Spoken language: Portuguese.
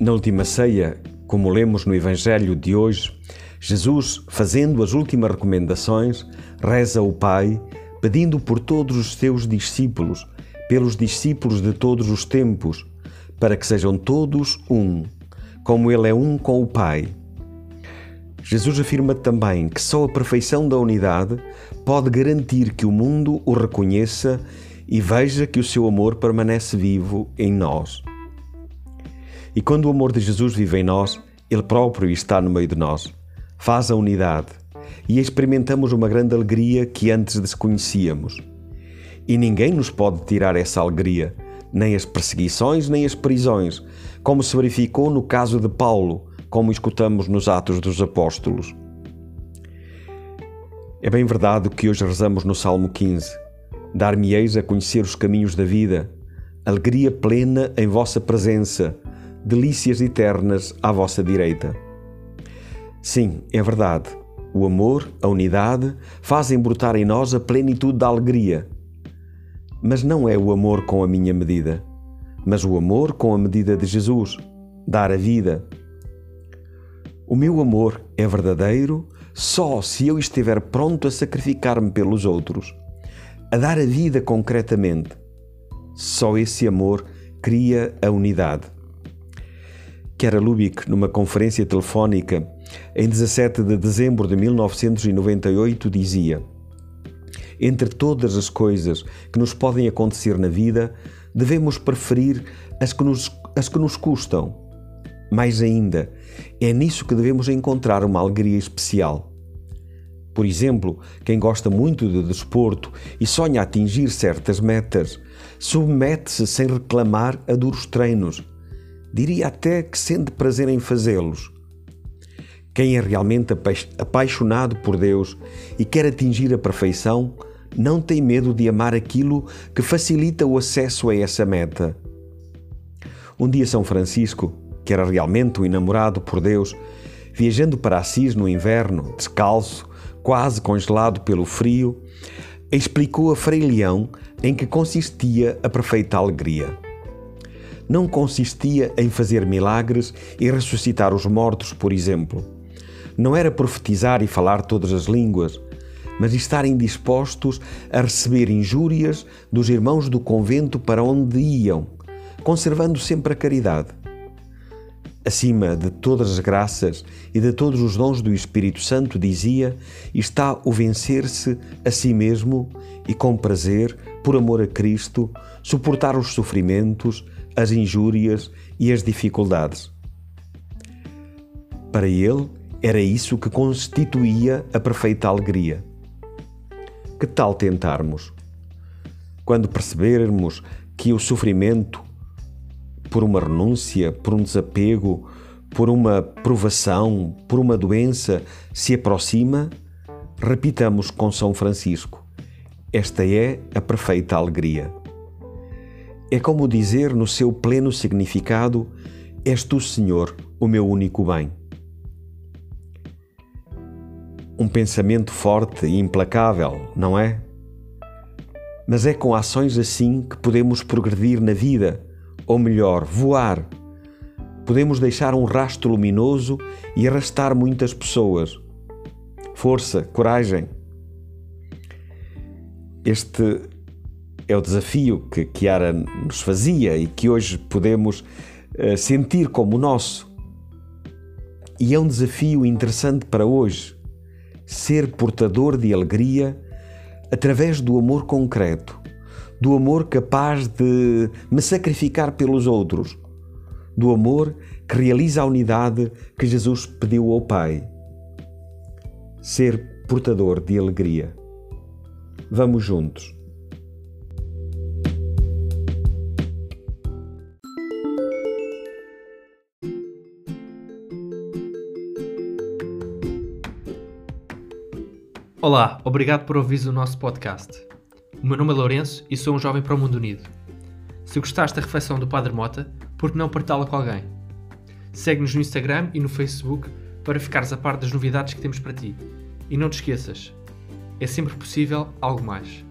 Na última ceia, como lemos no Evangelho de hoje, Jesus, fazendo as últimas recomendações, reza ao Pai, pedindo por todos os seus discípulos, pelos discípulos de todos os tempos, para que sejam todos um, como Ele é um com o Pai. Jesus afirma também que só a perfeição da unidade pode garantir que o mundo o reconheça e veja que o seu amor permanece vivo em nós. E quando o amor de Jesus vive em nós, Ele próprio está no meio de nós. Faz a unidade e experimentamos uma grande alegria que antes desconhecíamos. E ninguém nos pode tirar essa alegria, nem as perseguições, nem as prisões, como se verificou no caso de Paulo, como escutamos nos Atos dos Apóstolos. É bem verdade o que hoje rezamos no Salmo 15. Dar-me-eis a conhecer os caminhos da vida, alegria plena em vossa presença, delícias eternas à vossa direita. Sim, é verdade. O amor, a unidade, fazem brotar em nós a plenitude da alegria. Mas não é o amor com a minha medida, mas o amor com a medida de Jesus, dar a vida. O meu amor é verdadeiro só se eu estiver pronto a sacrificar-me pelos outros, a dar a vida concretamente. Só esse amor cria a unidade. Kera Lubick, numa conferência telefónica em 17 de dezembro de 1998, dizia: Entre todas as coisas que nos podem acontecer na vida, devemos preferir as que nos, as que nos custam. Mais ainda, é nisso que devemos encontrar uma alegria especial. Por exemplo, quem gosta muito de desporto e sonha atingir certas metas, submete-se sem reclamar a duros treinos diria até que sente prazer em fazê-los. Quem é realmente apaixonado por Deus e quer atingir a perfeição, não tem medo de amar aquilo que facilita o acesso a essa meta. Um dia, São Francisco, que era realmente um enamorado por Deus, viajando para Assis no inverno, descalço, quase congelado pelo frio, explicou a Frei Leão em que consistia a perfeita alegria não consistia em fazer milagres e ressuscitar os mortos, por exemplo. Não era profetizar e falar todas as línguas, mas estarem dispostos a receber injúrias dos irmãos do convento para onde iam, conservando sempre a caridade. Acima de todas as graças e de todos os dons do Espírito Santo, dizia, está o vencer-se a si mesmo e, com prazer, por amor a Cristo, suportar os sofrimentos, as injúrias e as dificuldades. Para ele, era isso que constituía a perfeita alegria. Que tal tentarmos? Quando percebermos que o sofrimento, por uma renúncia, por um desapego, por uma provação, por uma doença, se aproxima, repitamos com São Francisco: Esta é a perfeita alegria. É como dizer no seu pleno significado: És tu, Senhor, o meu único bem. Um pensamento forte e implacável, não é? Mas é com ações assim que podemos progredir na vida, ou melhor, voar. Podemos deixar um rastro luminoso e arrastar muitas pessoas. Força, coragem. Este é o desafio que Kiara nos fazia e que hoje podemos uh, sentir como nosso. E é um desafio interessante para hoje, ser portador de alegria através do amor concreto, do amor capaz de me sacrificar pelos outros, do amor que realiza a unidade que Jesus pediu ao Pai. Ser portador de alegria. Vamos juntos. Olá, obrigado por ouvir o nosso podcast. O meu nome é Lourenço e sou um jovem para o mundo unido. Se gostaste da reflexão do Padre Mota, por que não partilhá-la com alguém? Segue-nos no Instagram e no Facebook para ficares a par das novidades que temos para ti. E não te esqueças, é sempre possível algo mais.